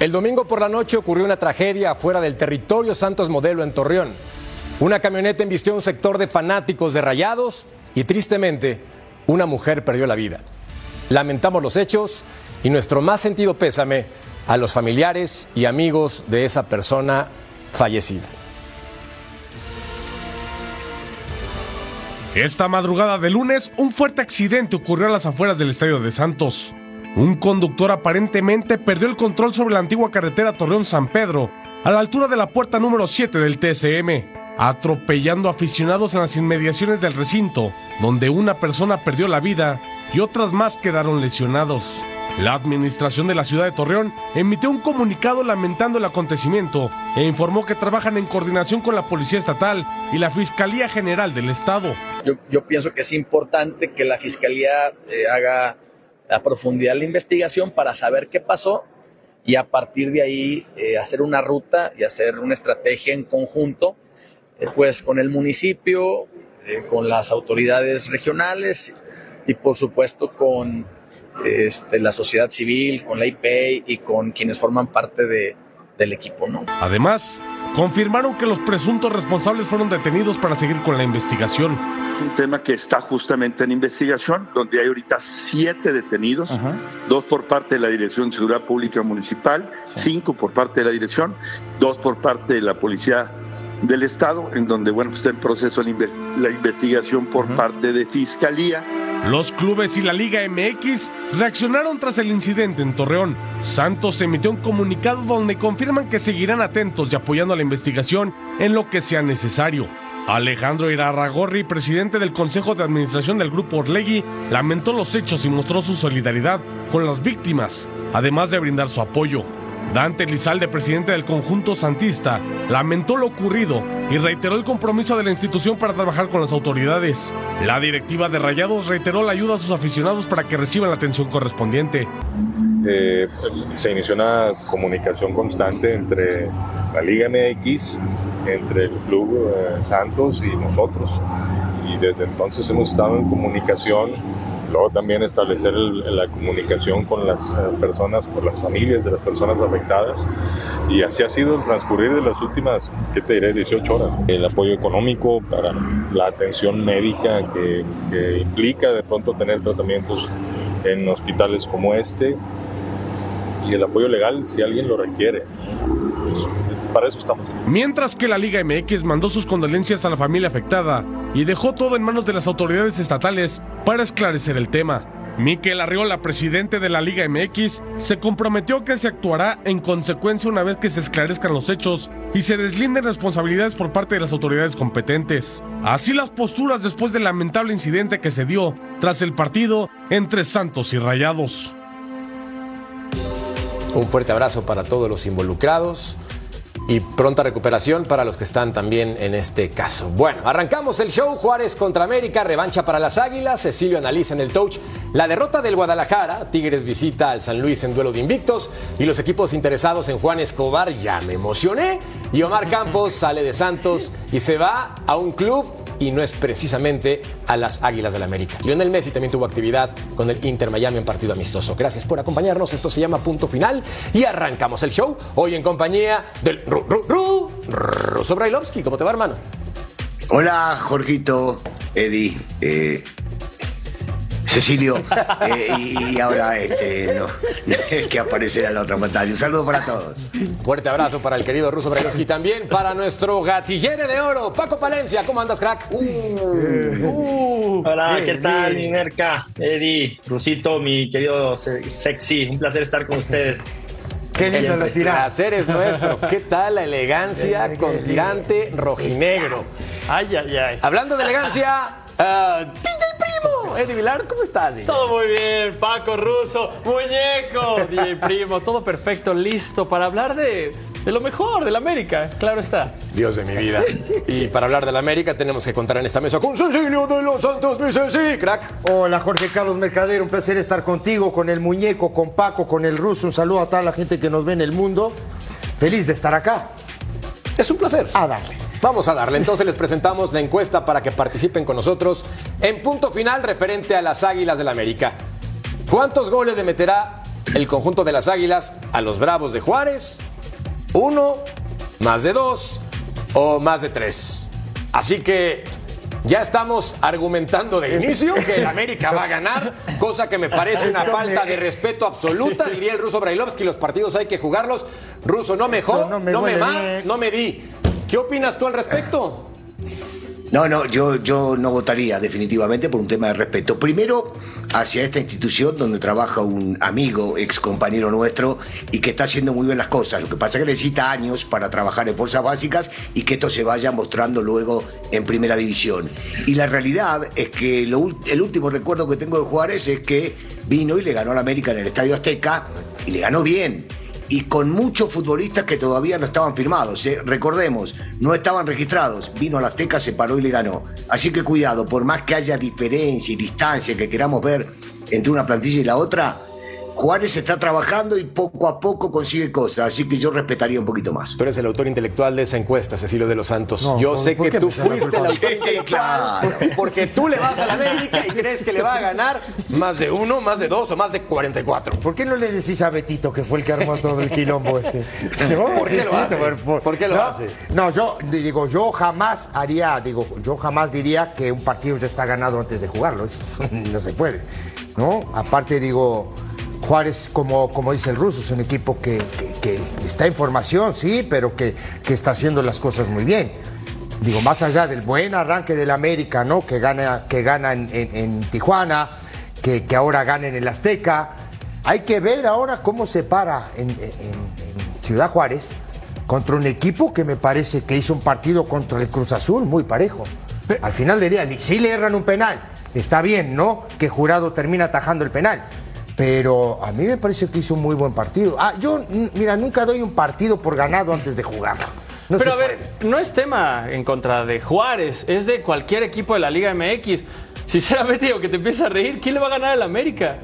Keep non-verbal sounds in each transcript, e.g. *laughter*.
El domingo por la noche ocurrió una tragedia afuera del territorio Santos Modelo en Torreón. Una camioneta embistió un sector de fanáticos de rayados y tristemente una mujer perdió la vida. Lamentamos los hechos y nuestro más sentido pésame a los familiares y amigos de esa persona fallecida. Esta madrugada de lunes, un fuerte accidente ocurrió a las afueras del Estadio de Santos. Un conductor aparentemente perdió el control sobre la antigua carretera Torreón-San Pedro, a la altura de la puerta número 7 del TSM, atropellando aficionados en las inmediaciones del recinto, donde una persona perdió la vida y otras más quedaron lesionados. La administración de la ciudad de Torreón emitió un comunicado lamentando el acontecimiento e informó que trabajan en coordinación con la Policía Estatal y la Fiscalía General del Estado. Yo, pienso que es importante que la Fiscalía eh, haga a profundidad la investigación para saber qué pasó y a partir de ahí eh, hacer una ruta y hacer una estrategia en conjunto, eh, pues con el municipio, eh, con las autoridades regionales y por supuesto con este, la sociedad civil, con la IP y con quienes forman parte de, del equipo. ¿no? Además, confirmaron que los presuntos responsables fueron detenidos para seguir con la investigación. Un tema que está justamente en investigación, donde hay ahorita siete detenidos, dos por parte de la Dirección de Seguridad Pública Municipal, cinco por parte de la Dirección, dos por parte de la Policía del Estado, en donde bueno, está en proceso la investigación por parte de Fiscalía. Los clubes y la Liga MX reaccionaron tras el incidente en Torreón. Santos emitió un comunicado donde confirman que seguirán atentos y apoyando a la investigación en lo que sea necesario. Alejandro Irarragorri, presidente del Consejo de Administración del Grupo Orlegui, lamentó los hechos y mostró su solidaridad con las víctimas, además de brindar su apoyo. Dante Lizalde, presidente del conjunto santista, lamentó lo ocurrido y reiteró el compromiso de la institución para trabajar con las autoridades. La directiva de Rayados reiteró la ayuda a sus aficionados para que reciban la atención correspondiente. Eh, se inició una comunicación constante entre la Liga MX, entre el Club eh, Santos y nosotros. Y desde entonces hemos estado en comunicación Luego también establecer la comunicación con las eh, personas, con las familias de las personas afectadas. Y así ha sido el transcurrir de las últimas, ¿qué te diré?, 18 horas. El apoyo económico para la atención médica que, que implica de pronto tener tratamientos en hospitales como este y el apoyo legal si alguien lo requiere. Estamos. Mientras que la Liga MX mandó sus condolencias a la familia afectada y dejó todo en manos de las autoridades estatales para esclarecer el tema. Miquel Arriola, presidente de la Liga MX, se comprometió que se actuará en consecuencia una vez que se esclarezcan los hechos y se deslinden responsabilidades por parte de las autoridades competentes. Así las posturas después del lamentable incidente que se dio tras el partido entre Santos y Rayados. Un fuerte abrazo para todos los involucrados y pronta recuperación para los que están también en este caso. Bueno, arrancamos el show. Juárez contra América, revancha para las Águilas. Cecilio analiza en el touch la derrota del Guadalajara. Tigres visita al San Luis en duelo de invictos. Y los equipos interesados en Juan Escobar, ya me emocioné. Y Omar Campos *laughs* sale de Santos y se va a un club y no es precisamente a las Águilas del la América. Lionel Messi también tuvo actividad con el Inter Miami en partido amistoso. Gracias por acompañarnos. Esto se llama Punto Final y arrancamos el show hoy en compañía del Ru, Ru, Ru, Ruso Brailovsky. ¿Cómo te va, hermano? Hola, Jorgito, Eddie. Eh, Cecilio, eh, y, ahora este, no, el que aparecerá en la otra pantalla. Un saludo para todos. Fuerte abrazo para el querido Ruso y también para nuestro gatillere de oro, Paco Palencia. ¿Cómo andas, crack? Uh, uh, Hola, ¿qué tal, mi merca? Eddie, Rusito, mi querido sexy. Un placer estar con ustedes. Qué lindo placer es nuestro. ¿Qué tal la elegancia con tirante rojinegro? Ay, ay, ay. Hablando de elegancia, ah, Eddie Vilar, ¿cómo estás? Todo muy bien, Paco Russo, muñeco, DJ Primo, todo perfecto, listo para hablar de, de lo mejor del América, claro está. Dios de mi vida. Y para hablar de la América tenemos que contar en esta mesa con Cecilio de los Santos, mi Ceci, crack. Hola Jorge Carlos Mercader, un placer estar contigo, con el muñeco, con Paco, con el ruso. Un saludo a toda la gente que nos ve en el mundo. Feliz de estar acá. Es un placer. A darle. Vamos a darle. Entonces les presentamos la encuesta para que participen con nosotros en punto final referente a las Águilas del la América. ¿Cuántos goles le meterá el conjunto de las Águilas a los Bravos de Juárez? ¿Uno, más de dos o más de tres? Así que ya estamos argumentando de inicio que el América va a ganar, cosa que me parece una Esto me- falta de respeto absoluta, diría el ruso Brailovsky, los partidos hay que jugarlos. Ruso, no mejor, No, no me no me ma, no me di. ¿Qué opinas tú al respecto? No, no, yo, yo no votaría definitivamente por un tema de respeto. Primero, hacia esta institución donde trabaja un amigo, ex compañero nuestro, y que está haciendo muy bien las cosas. Lo que pasa es que necesita años para trabajar en fuerzas básicas y que esto se vaya mostrando luego en primera división. Y la realidad es que el último recuerdo que tengo de Juárez es que vino y le ganó al América en el Estadio Azteca y le ganó bien y con muchos futbolistas que todavía no estaban firmados. ¿eh? Recordemos, no estaban registrados. Vino a la se paró y le ganó. Así que cuidado, por más que haya diferencia y distancia que queramos ver entre una plantilla y la otra, Juárez está trabajando y poco a poco consigue cosas. Así que yo respetaría un poquito más. Tú eres el autor intelectual de esa encuesta, Cecilio de los Santos. No, Yo ¿por- sé que tú fuiste el autor intelectual *laughs* Claro. porque tú le vas a la América y crees que le va a ganar más de uno, más de dos o más de 44. ¿Por qué no le decís a Betito que fue el que armó todo el quilombo este? ¿No? ¿Por qué lo hace? ¿Por qué lo no, hace? No, yo digo, yo jamás haría, digo, yo jamás diría que un partido ya está ganado antes de jugarlo. Eso *laughs* no se puede. ¿No? Aparte, digo, Juárez, como, como dice el ruso, es un equipo que, que- que está en formación, sí, pero que, que está haciendo las cosas muy bien. Digo, más allá del buen arranque del América, ¿no? Que gana, que gana en, en- en Tijuana, que, que ahora gana en el Azteca. Hay que ver ahora cómo se para en Ciudad Juárez contra un equipo que me parece que hizo un partido contra el Cruz Azul muy parejo. Al final del día, sí le erran un penal. Está bien, ¿no? Que Jurado termina atajando el penal. Pero a mí me parece que hizo un muy buen partido. Ah, yo, mira, nunca doy un partido por ganado antes de jugarlo. No Pero a ver, puede. no es tema en contra de Juárez, es de cualquier equipo de la Liga MX. Sinceramente, digo que te empieza a reír, ¿quién le va a ganar al América?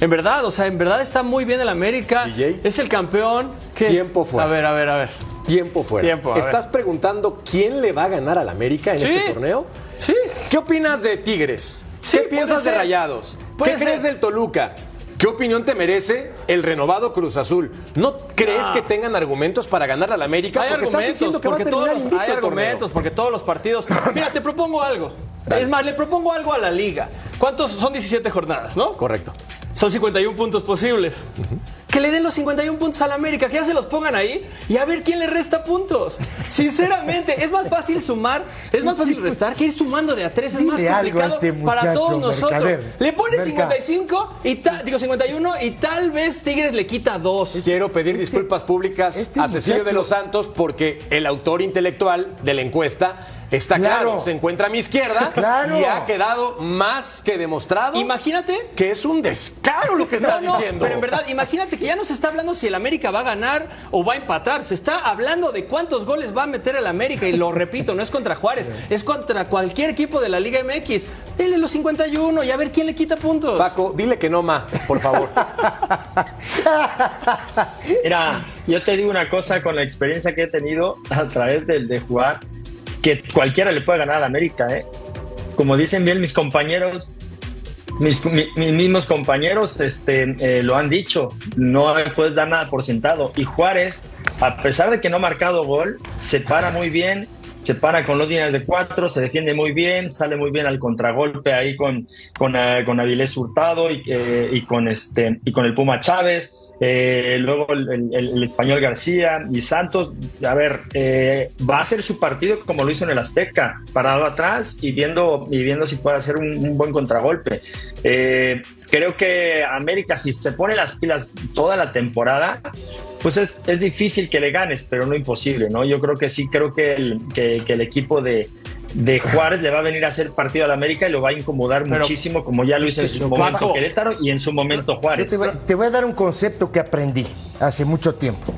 En verdad, o sea, en verdad está muy bien el América. DJ. Es el campeón. Tiempo fuera. A ver, a ver, a ver. Tiempo fuera. Tiempo, ver. ¿Estás preguntando quién le va a ganar al América en Sí. este torneo? Sí. ¿Qué opinas de Tigres? Sí, ¿Qué piensas de. Rayados? ¿Qué ser. crees del Toluca? ¿Qué opinión te merece el renovado Cruz Azul? ¿No crees Ah. que tengan argumentos para ganar al América? Hay Porque argumentos, que va a porque todos los, hay argumentos, porque todos los partidos. *laughs* Mira, te propongo algo. Es más, le propongo algo a la liga. ¿Cuántos son 17 jornadas, no? Correcto. Son 51 puntos posibles. Que le den los 51 puntos a la América, que ya se los pongan ahí y a ver quién le resta puntos. *laughs* Sinceramente, es más fácil sumar, es más fácil restar que ir sumando de a tres. Es más complicado este para todos nosotros. Mercader. Le pones Merca. 55 y ta- digo 51 y tal vez Tigres le quita dos. Quiero pedir disculpas públicas este a Cecilio de los Santos porque el autor intelectual de la encuesta está claro, Claro. se encuentra a mi izquierda *laughs* Claro. y ha quedado más que demostrado Imagínate que es un descaro lo que estás No, no, diciendo. Pero en verdad, imagínate que ya no se está hablando si el América va a ganar o va a empatar. Se está hablando de cuántos goles va a meter el América. Y lo *laughs* repito, no es contra Juárez, es contra cualquier equipo de la Liga MX. Dele los 51 y a ver quién le quita puntos. Paco, dile que no, ma, por favor. *laughs* Mira, yo te digo una cosa con la experiencia que he tenido a través del de jugar, que cualquiera le puede ganar a la América, ¿eh? Como dicen bien mis compañeros, mis, mi- mis mismos compañeros este, eh, lo han dicho, no puedes dar nada por sentado. Y Juárez, a pesar de que no ha marcado gol, se para muy bien, se para con los líneas de cuatro, se defiende muy bien, sale muy bien al contragolpe ahí con, con, eh, con Avilés Hurtado eh, y con, este, y con el Puma Chávez. Eh, luego el, español García y Santos, a ver, eh, va a ser su partido como lo hizo en el Azteca, parado atrás y viendo, y viendo si puede hacer un, buen contragolpe. Eh, creo que América, si se pone las pilas toda la temporada, pues es, es difícil que le ganes, pero no imposible, ¿no? Yo creo que sí, creo que el, que el equipo de, de Juárez le va a venir a hacer partido al América y lo va a incomodar Pero- muchísimo, como ya lo hizo en su Paco, momento Querétaro y en su momento Yo Juárez. te, voy, te voy a dar un concepto que aprendí hace mucho tiempo.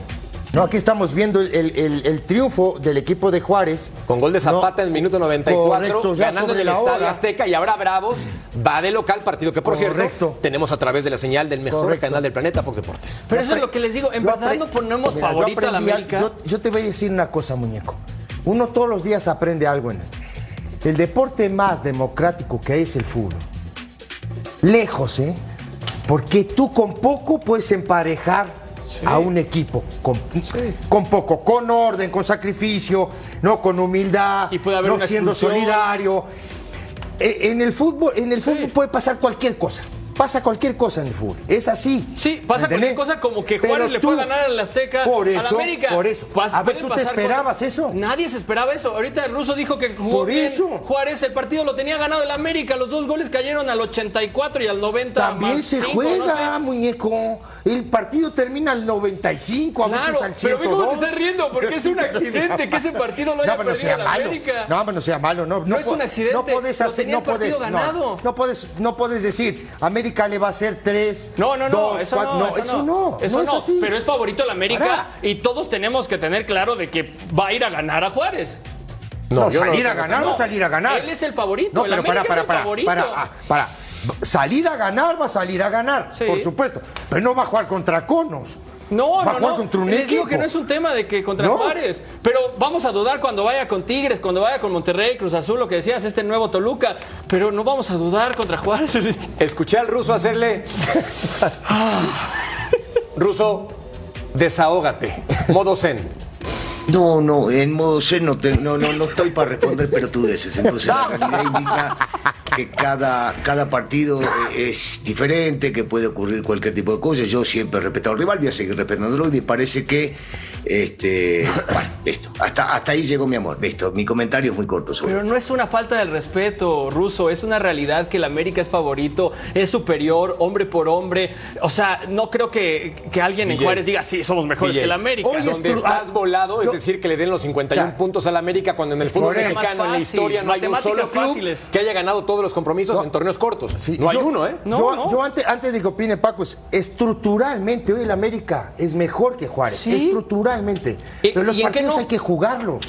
No, aquí estamos viendo el, el- el triunfo del equipo de Juárez. Con gol de Zapata No, en el minuto 94, correcto, ya ganando en el Estadio hora. Azteca y ahora Bravos va de local, partido que por Correcto. cierto tenemos a través de la señal del mejor Correcto. canal del planeta, Fox Deportes. Pero eso es lo que les digo. En verdad no ponemos Mira, favorito a la América. Yo, yo te voy a decir una cosa, muñeco. Uno todos los días aprende algo en esto. El deporte más democrático que hay es el fútbol. Lejos, ¿eh? Porque tú con poco puedes emparejar a un equipo. Con, con poco, con orden, con sacrificio, no con humildad, Y puede haber no siendo solidario. Eh, En el fútbol, en el fútbol puede pasar cualquier cosa. Pasa cualquier cosa en el fútbol. Es así. Sí, pasa cualquier cosa como que Pero Juárez le fue a ganar al Azteca por a la eso, América. Por eso. Pas- a ver, ¿tú te esperabas cosas. eso? Nadie se esperaba eso. Ahorita el ruso dijo que jugó Por bien. eso. Juárez el partido lo tenía ganado el América. Los dos goles cayeron al 84 y al 90 También más se juega, no sé. muñeco. El partido termina al 95, a Claro, veces al pero 102. ve cómo te estás riendo, porque es un *laughs* accidente que ese partido lo haya no, pero perdido sea malo. América. No, pero no sea malo. No, No es un accidente, No puedes hacer, no puedes, no puedes, no puedes decir América le va a hacer tres. No, no, no, dos, eso, cuatro. no, eso no, Eso no no, es así. pero es favorito el América Pará. y todos tenemos que tener claro de que va a ir a ganar a Juárez. No, yo no salir a ganar No, va a salir a ganar. Él es el favorito, No, el pero América para, para, es el para, favorito. para, ah, para. Salir a ganar va a salir a ganar, Sí. por supuesto. Pero no va a jugar contra Conos. No, va a no, jugar no. contra un Les equipo. digo que no es un tema de que contra No. Juárez, pero vamos a dudar cuando vaya con Tigres, cuando vaya con Monterrey, Cruz Azul, lo que decías, este nuevo Toluca, pero no vamos a dudar contra Juárez. *laughs* Escuché al ruso hacerle. *laughs* ruso, desahógate. Modo zen. No, no, en modo zen no, te- no, no, no estoy para responder pelotudeces. Entonces, la realidad indica que cada, cada partido eh, es diferente, que puede ocurrir cualquier tipo de cosa. Yo siempre he respetado al rival, voy a seguir respetándolo y me parece que, este, bueno, listo. Hasta, hasta ahí llegó mi amor, listo. Mi comentario es muy corto sobre Pero no es una falta de respeto, Ruso, es una realidad que el América es favorito, es superior, hombre por hombre. O sea, no creo que, que alguien en. Juárez diga, sí, somos mejores que el América. Oye, Donde es estás ah, volado, es decir, que le den los 51 Claro. puntos al América cuando en el fútbol mexicano, en la historia, no hay un solo club fáciles. que haya ganado todos los compromisos No. en torneos cortos. Sí, no hay uno, ¿eh? No, yo, no. yo antes, antes de que opine Paco, es, estructuralmente hoy el América es mejor que Juárez. Sí. Estructuralmente. ¿Y- Pero los partidos no? hay que jugarlos.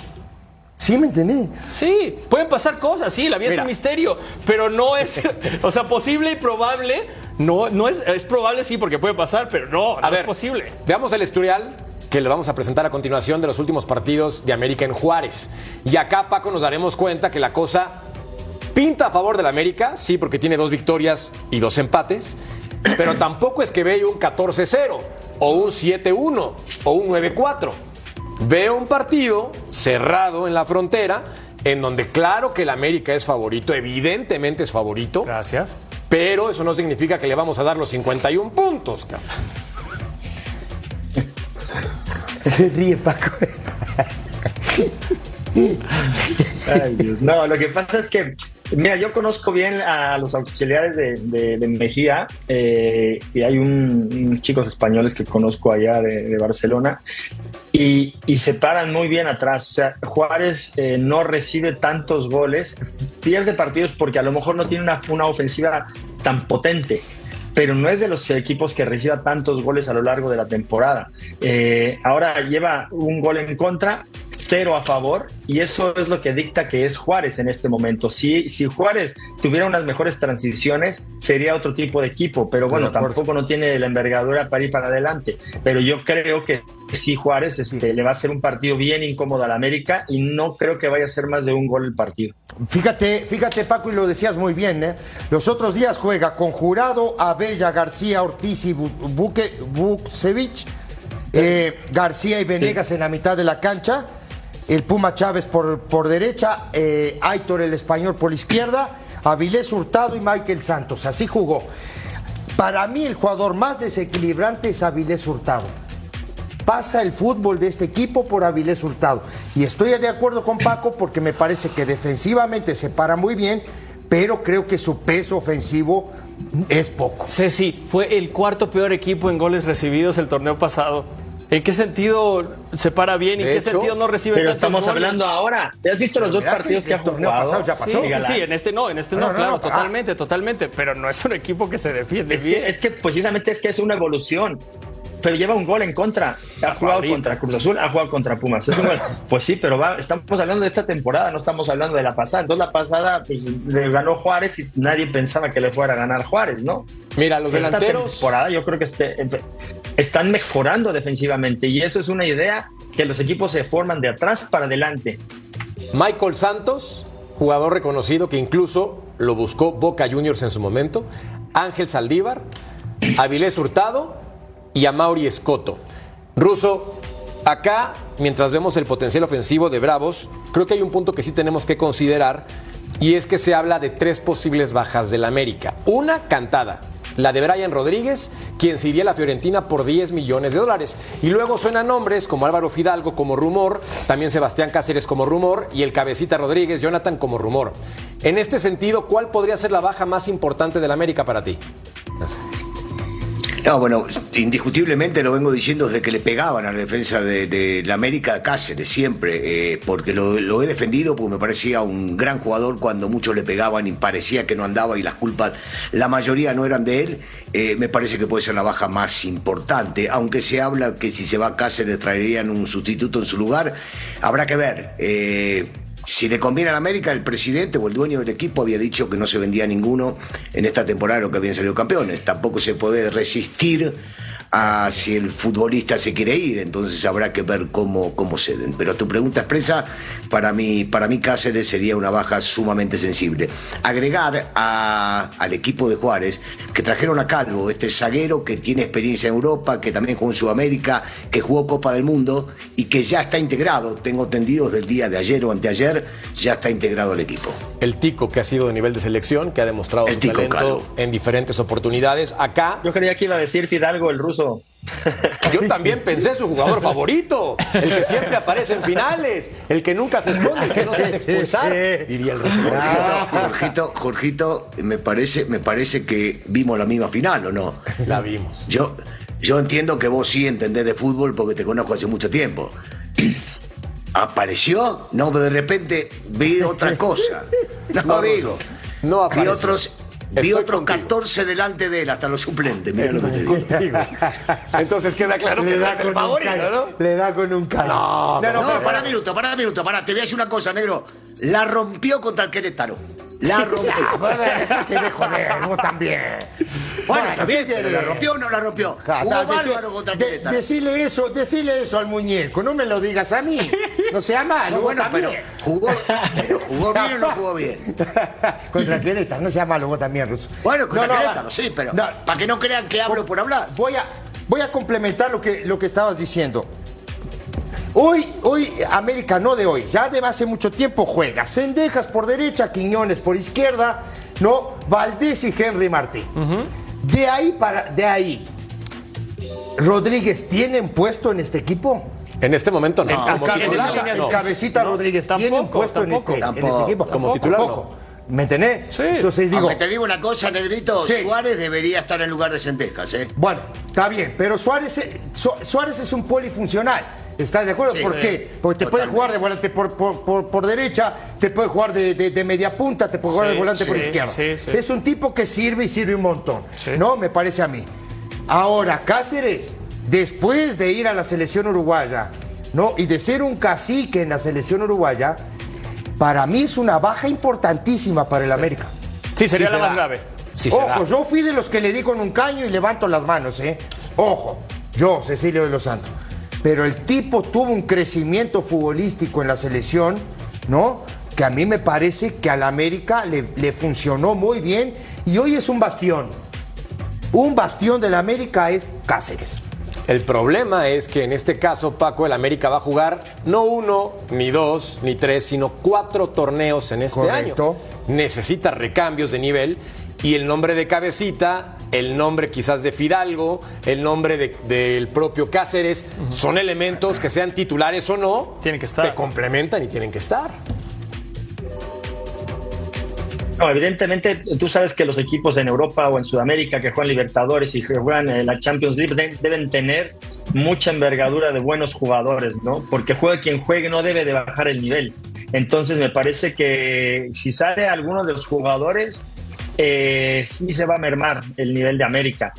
¿Sí me entendí? Sí, pueden pasar cosas, sí, la vida es un misterio, pero no es, *laughs* o sea, posible y probable, no, no es, es probable sí porque puede pasar, pero no, no A ver, es posible. Veamos el historial que le vamos a presentar a continuación de los últimos partidos de América en Juárez. Y acá, Paco, nos daremos cuenta que la cosa pinta a favor del América, sí, porque tiene dos victorias y dos empates, pero tampoco es que vea un 14-0 o un 7-1 o un 9-4. Veo un partido cerrado en la frontera, en donde claro que el América es favorito, evidentemente es favorito. Gracias. Pero eso no significa que le vamos a dar los 51 puntos, cabrón. Se ríe Paco. Ay, Dios. No, lo que pasa es que, mira, yo conozco bien a los auxiliares de, Mejía eh, y hay un, unos chicos españoles que conozco allá de, Barcelona y, y se paran muy bien atrás. O sea, Juárez eh, no recibe tantos goles, pierde partidos porque a lo mejor no tiene una, una ofensiva tan potente. Pero no es de los equipos que reciba tantos goles a lo largo de la temporada. Eh, ahora lleva un gol en contra, cero a favor, y eso es lo que dicta que es Juárez en este momento. Si, si Juárez tuviera unas mejores transiciones, sería otro tipo de equipo, pero bueno, tampoco no tiene la envergadura para ir para adelante. Pero yo creo que sí, Juárez este, le va a hacer un partido bien incómodo al América y no creo que vaya a ser más de un gol el partido. Fíjate, fíjate Paco, y lo decías muy bien, ¿eh? Los otros días juega con Jurado, Abella, García, Ortiz y Bu- Buque, Buksevich, eh, García y Venegas en la mitad de la cancha, el Puma Chávez por, por derecha, eh, Aitor el español por izquierda, Avilés Hurtado y Michael Santos. Así jugó. Para mí el jugador más desequilibrante es Avilés Hurtado pasa el fútbol de este equipo por Avilés Hurtado. Y estoy de acuerdo con Paco porque me parece que defensivamente se para muy bien, pero creo que su peso ofensivo es poco. Ceci, fue el cuarto peor equipo en goles recibidos el torneo pasado. ¿En qué sentido se para bien y en De qué hecho, sentido no recibe Pero tantos estamos goles? hablando ahora. ¿Te has visto los dos que partidos que ha jugado? pasado ya pasó. Sí, sí, sí, en este no, en este No, no, no, claro, no, ah. totalmente, totalmente. Pero no es un equipo que se defiende Es bien. que, es que precisamente es que es una evolución. Pero lleva un gol en contra. Ha jugado contra Cruz Azul, ha jugado contra Pumas. Es un gol. *laughs* Pues sí, pero va, estamos hablando de esta temporada, no estamos hablando de la pasada. Entonces la pasada pues, le ganó Juárez y nadie pensaba que le fuera a ganar Juárez, ¿no? Mira, los Esta delanteros. temporada yo creo que este- están mejorando defensivamente y eso es una idea que los equipos se forman de atrás para adelante. Michael Santos, jugador reconocido que incluso lo buscó Boca Juniors en su momento. Ángel Saldívar, Avilés Hurtado y Amauri Escoto. Russo, acá, mientras vemos el potencial ofensivo de Bravos, creo que hay un punto que sí tenemos que considerar y es que se habla de tres posibles bajas del América. Una cantada, la de Brian Rodríguez, quien se a la Fiorentina por 10 millones de dólares. Y luego suenan nombres como Álvaro Fidalgo como rumor, también Sebastián Cáceres como rumor y el cabecita Rodríguez, Jonathan como rumor. En este sentido, ¿cuál podría ser la baja más importante del América para ti? No, bueno, indiscutiblemente lo vengo diciendo desde que le pegaban a la defensa de, de la América a Cáceres, siempre, eh, porque lo, lo he defendido porque me parecía un gran jugador cuando muchos le pegaban y parecía que no andaba y las culpas, la mayoría no eran de él, eh, me parece que puede ser la baja más importante, aunque se habla que si se va Cáceres traerían un sustituto en su lugar, habrá que ver. eh, si le conviene a la América, el presidente o el dueño del equipo había dicho que no se vendía ninguno en esta temporada lo que habían salido campeones. Tampoco se puede resistir a si el futbolista se quiere ir, entonces habrá que ver cómo, cómo ceden. Pero tu pregunta expresa, para mí, para mí Cáceres sería una baja sumamente sensible. Agregar al equipo de Juárez que trajeron a Calvo, este zaguero que tiene experiencia en Europa, que también jugó en Sudamérica, que jugó Copa del Mundo y que ya está integrado, tengo entendido desde el día de ayer o anteayer, ya está integrado al equipo. El Tico, que ha sido de nivel de selección, que ha demostrado El su Tico, talento claro. en diferentes oportunidades. Acá, Yo creía que iba a decir Fidalgo, el ruso. yo también pensé su jugador favorito, el que siempre aparece en finales, el que nunca se esconde, el que no se hace expulsar, diría el ruso. Jorgito, Jorgito, Jorgito, me parece, me parece que vimos la misma final, ¿o no? La vimos. Yo, yo entiendo que vos sí entendés de fútbol porque te conozco hace mucho tiempo. ¿Apareció? No, pero de repente vi *laughs* otra cosa. No, No, digo. no vi apareció. otros, vi Estoy otros contigo. 14 delante de él, hasta los suplentes. Mira lo que te digo. Contigo. *laughs* Entonces queda claro que Le no da es el con un favorito. ¿no? Le da con un callo. No, No, pero- pero para un minuto, para un minuto, para, te voy a decir una cosa, negro. La rompió contra el Querétaro. La rompió. Bueno, déjate de vos *laughs* también. Bueno, bien, ¿qué? ¿la rompió o no la rompió? Ja, ta, el de- decile eso, decile eso al muñeco, no me lo digas a mí. No sea *laughs* malo, No, bueno, pero también. jugó, pero *laughs* jugó bien o no jugó bien. Contra Querétaro, no sea malo vos también, Russo. Bueno, contra No, no, Querétaro, sí, pero para que no crean que hablo por hablar. voy a, voy a complementar lo que, lo que estabas diciendo. Hoy, hoy, América, no de hoy, ya de hace mucho tiempo juega. Sendejas por derecha, Quiñones por izquierda, ¿no? Valdés y Henry Martín. De ahí para, de ahí. ¿Rodríguez tienen puesto en este equipo? En este momento no. Como titular, no. El cabecita No, Rodríguez tampoco, tienen puesto en tampoco. este, en este Tampoco. equipo. Como titular, no. Tampoco. ¿Me entendés? Sí. Entonces digo, Aunque te digo una cosa, Negrito, Sí. Suárez debería estar en lugar de Sendejas, ¿eh? Bueno, está bien, pero Suárez, eh, Su- Suárez es un polifuncional. ¿Estás de acuerdo? Sí. ¿Por qué? Porque te puede jugar de volante por, por, por- por derecha, te puede jugar de, de- de media punta, te puede jugar Sí, de volante por izquierda. sí, sí. Es un tipo que sirve y sirve un montón. Sí. ¿No? Me parece a mí. Ahora, Cáceres, después de ir a la selección uruguaya, ¿no? Y de ser un cacique en la selección uruguaya, para mí es una baja importantísima para el América. Sí, sería Sí la se más da. grave. Ojo, yo fui de los que le di con un caño y levanto las manos, ¿eh? Ojo, yo, Cecilio de los Santos. Pero el tipo tuvo un crecimiento futbolístico en la selección, ¿no? Que a mí me parece que a la América le, le funcionó muy bien y hoy es un bastión. Un bastión de la América es Cáceres. El problema es que en este caso, Paco, el América va a jugar no uno, ni dos, ni tres, sino cuatro torneos en este Correcto. año. Necesita recambios de nivel y el nombre de Cabecita, el nombre quizás de Fidalgo, el nombre de- del propio Cáceres, son elementos que sean titulares o no, Tienen que estar. te complementan y tienen que estar. No, evidentemente tú sabes que los equipos en Europa o en Sudamérica que juegan Libertadores y que juegan en la Champions League de- deben tener mucha envergadura de buenos jugadores, ¿no? Porque juegue quien juegue no debe de bajar el nivel. Entonces me parece que si sale alguno de los jugadores, eh, sí se va a mermar el nivel de América.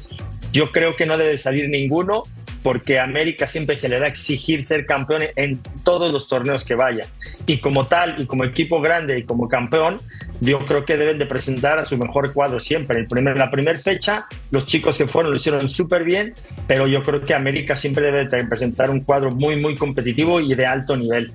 Yo creo que no debe salir ninguno porque a América siempre se le da a exigir ser campeón en todos los torneos que vaya. Y como tal, y como equipo grande y como campeón, yo creo que deben de presentar a su mejor cuadro siempre. El primer, la primera fecha, los chicos que fueron lo hicieron súper bien, pero yo creo que América siempre debe de presentar un cuadro muy, muy competitivo y de alto nivel.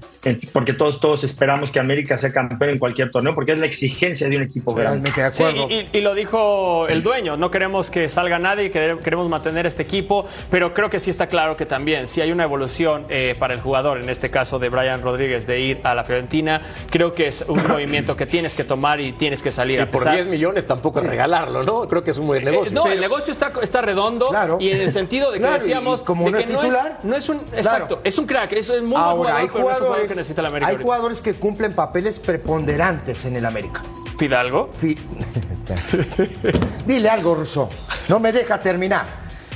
Porque todos, todos esperamos que América sea campeón en cualquier torneo, porque es la exigencia de un equipo grande. Sí, acuerdo. y, y lo dijo el dueño, no queremos que salga nadie, que queremos mantener este equipo, pero creo que sí está claro que también si hay una evolución eh, para el jugador, en este caso de Brian Rodríguez, de ir a la Fiorentina, creo que es un *coughs* movimiento que tienes que tomar y tienes que salir. Y a por pesar- 10 millones tampoco es regalarlo, ¿no? Creo que es un buen Eh, negocio. no, el negocio está, está redondo Claro. y en el sentido de que Claro, decíamos como de no que es no, es, no es un claro. exacto, es un crack, es un muy buen Ahora, jugador, hay pero no es un jugador jugadores, que necesita la América. hay ahorita. jugadores que cumplen papeles preponderantes en el América. Fidalgo. Fi- *laughs* Dile algo, Russo. No me deja terminar.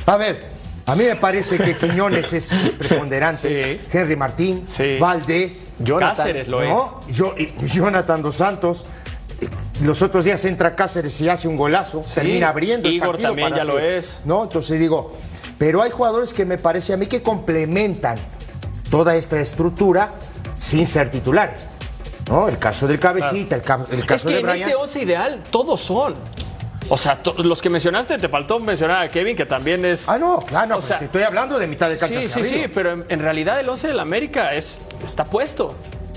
A ver, a mí me parece que Quiñones es, es preponderante. Sí. Henry Martín, Sí. Valdés, Jonathan, Cáceres lo es. ¿no? Yo, Jonathan dos Santos. Los otros días entra Cáceres y hace un golazo, Sí. termina abriendo. el Igor partido también para ya lo es. ¿no? Entonces digo, pero hay jugadores que me parece a mí que complementan toda esta estructura sin ser titulares. ¿no? El caso del cabecita, el, ca- el Es caso que de en este 11 ideal todos son. O sea, los que mencionaste, te faltó mencionar a Kevin, que también es. Ah, no, claro, no, O sea, te estoy hablando de mitad de cancha Sí, sí, sí, pero en, en realidad el 11 del América es, está puesto.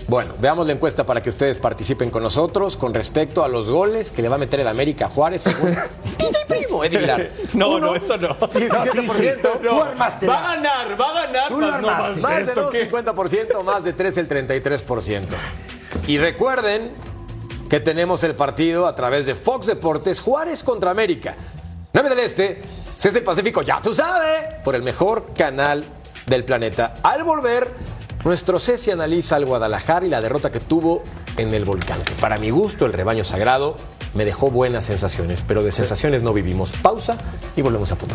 Bueno, veamos la encuesta para que ustedes participen con nosotros con respecto a los goles que le va a meter el América a Juárez según *laughs* DJ Primo, Eddie Vilar. *laughs* No, Uno, no, eso no. *laughs* 17%. Tú armaste. Va a ganar, va a ganar. Más no más Más de esto dos, que- 50%, más de 3, el 33%. Y recuerden que tenemos el partido a través de Fox Deportes, Juárez contra América. 9 del Este, 6 del Pacífico, ya tú sabes, por el mejor canal del planeta. Al volver, nuestro Ceci analiza al Guadalajara y la derrota que tuvo en el volcán. Que para mi gusto, el rebaño sagrado me dejó buenas sensaciones, pero de sensaciones no vivimos. Pausa y volvemos a punto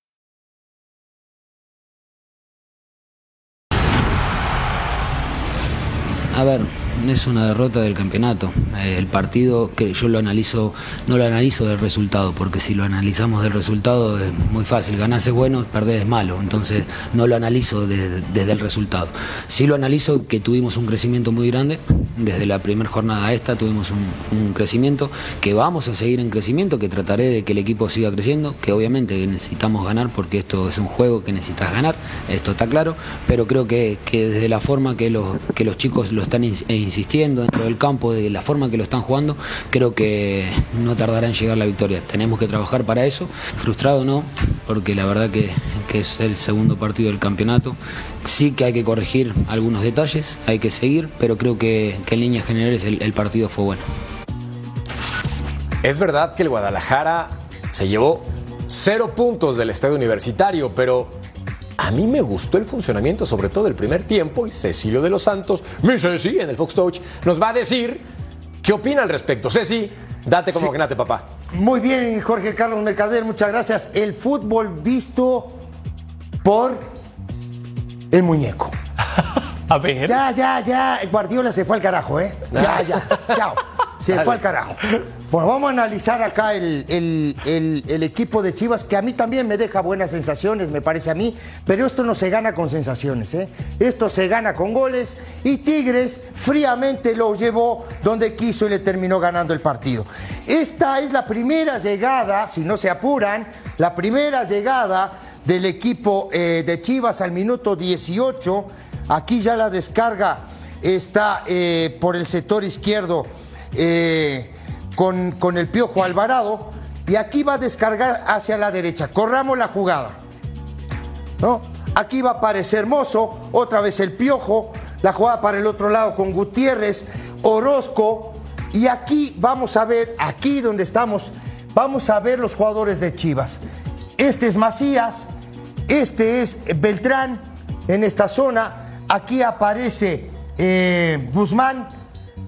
A ver, es una derrota del campeonato. Eh, el partido que yo lo analizo, no lo analizo del resultado, porque si lo analizamos del resultado es muy fácil. Ganar es bueno, perder es malo. Entonces no lo analizo de- desde el resultado. Sí lo analizo que tuvimos un crecimiento muy grande. Desde la primera jornada a esta tuvimos un, crecimiento, que vamos a seguir en crecimiento, que trataré de que el equipo siga creciendo, que obviamente necesitamos ganar porque esto es un juego que necesitas ganar, esto está claro, pero creo que, que desde la forma que los, que los chicos lo están ins- eh, insistiendo dentro del campo, de la forma que lo están jugando, creo que no tardará en llegar la victoria. Tenemos que trabajar para eso, frustrado no, porque la verdad que, es el segundo partido del campeonato. Sí que hay que corregir algunos detalles, hay que seguir, pero creo que, en líneas generales el partido fue bueno. Es verdad que el Guadalajara se llevó cero puntos del estadio universitario, pero a mí me gustó el funcionamiento, sobre todo el primer tiempo, y Cecilio de los Santos, mi Ceci, en el Fox Touch, nos va a decir qué opina al respecto. Ceci, date como Sí. magnate, papá. Muy bien, Jorge Carlos Mercader, muchas gracias. El fútbol visto por el muñeco. *laughs* A ver. Ya, ya, ya. Guardiola se fue al carajo, ¿eh? Ya, ya. *laughs* Chao. Se fue al carajo. Bueno, vamos a analizar acá el, el- el- el equipo de Chivas, que a mí también me deja buenas sensaciones, me parece a mí, pero esto no se gana con sensaciones, ¿eh? Esto se gana con goles y Tigres fríamente lo llevó donde quiso y le terminó ganando el partido. Esta es la primera llegada, si no se apuran, la primera llegada del equipo eh, de Chivas al minuto 18. Aquí ya la descarga está eh, por el sector izquierdo. eh, con, el Piojo Alvarado y aquí va a descargar hacia la derecha. Corramos la jugada. ¿no? Aquí va a aparecer Mozo, otra vez el Piojo, la jugada para el otro lado con Gutiérrez, Orozco y aquí vamos a ver, aquí donde estamos, vamos a ver los jugadores de Chivas. Este es Macías, este es Beltrán en esta zona, aquí aparece eh, Guzmán,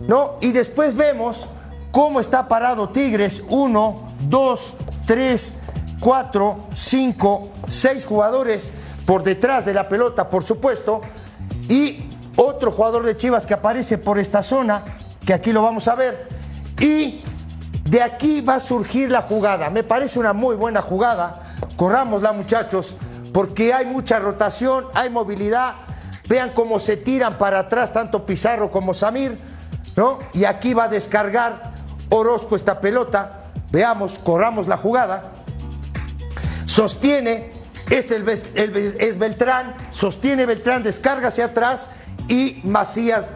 ¿no? Y después vemos cómo está parado Tigres, uno, dos, tres, cuatro, cinco, seis jugadores por detrás de la pelota, por supuesto, y otro jugador de Chivas que aparece por esta zona, que aquí lo vamos a ver, y de aquí va a surgir la jugada. Me parece una muy buena jugada. Corrámosla, muchachos, porque hay mucha rotación, hay movilidad. Vean cómo se tiran para atrás tanto Pizarro como Samir, ¿no? Y aquí va a descargar Orozco esta pelota. Veamos, corramos la jugada. Sostiene, este es Beltrán, sostiene Beltrán, descarga hacia atrás y Macías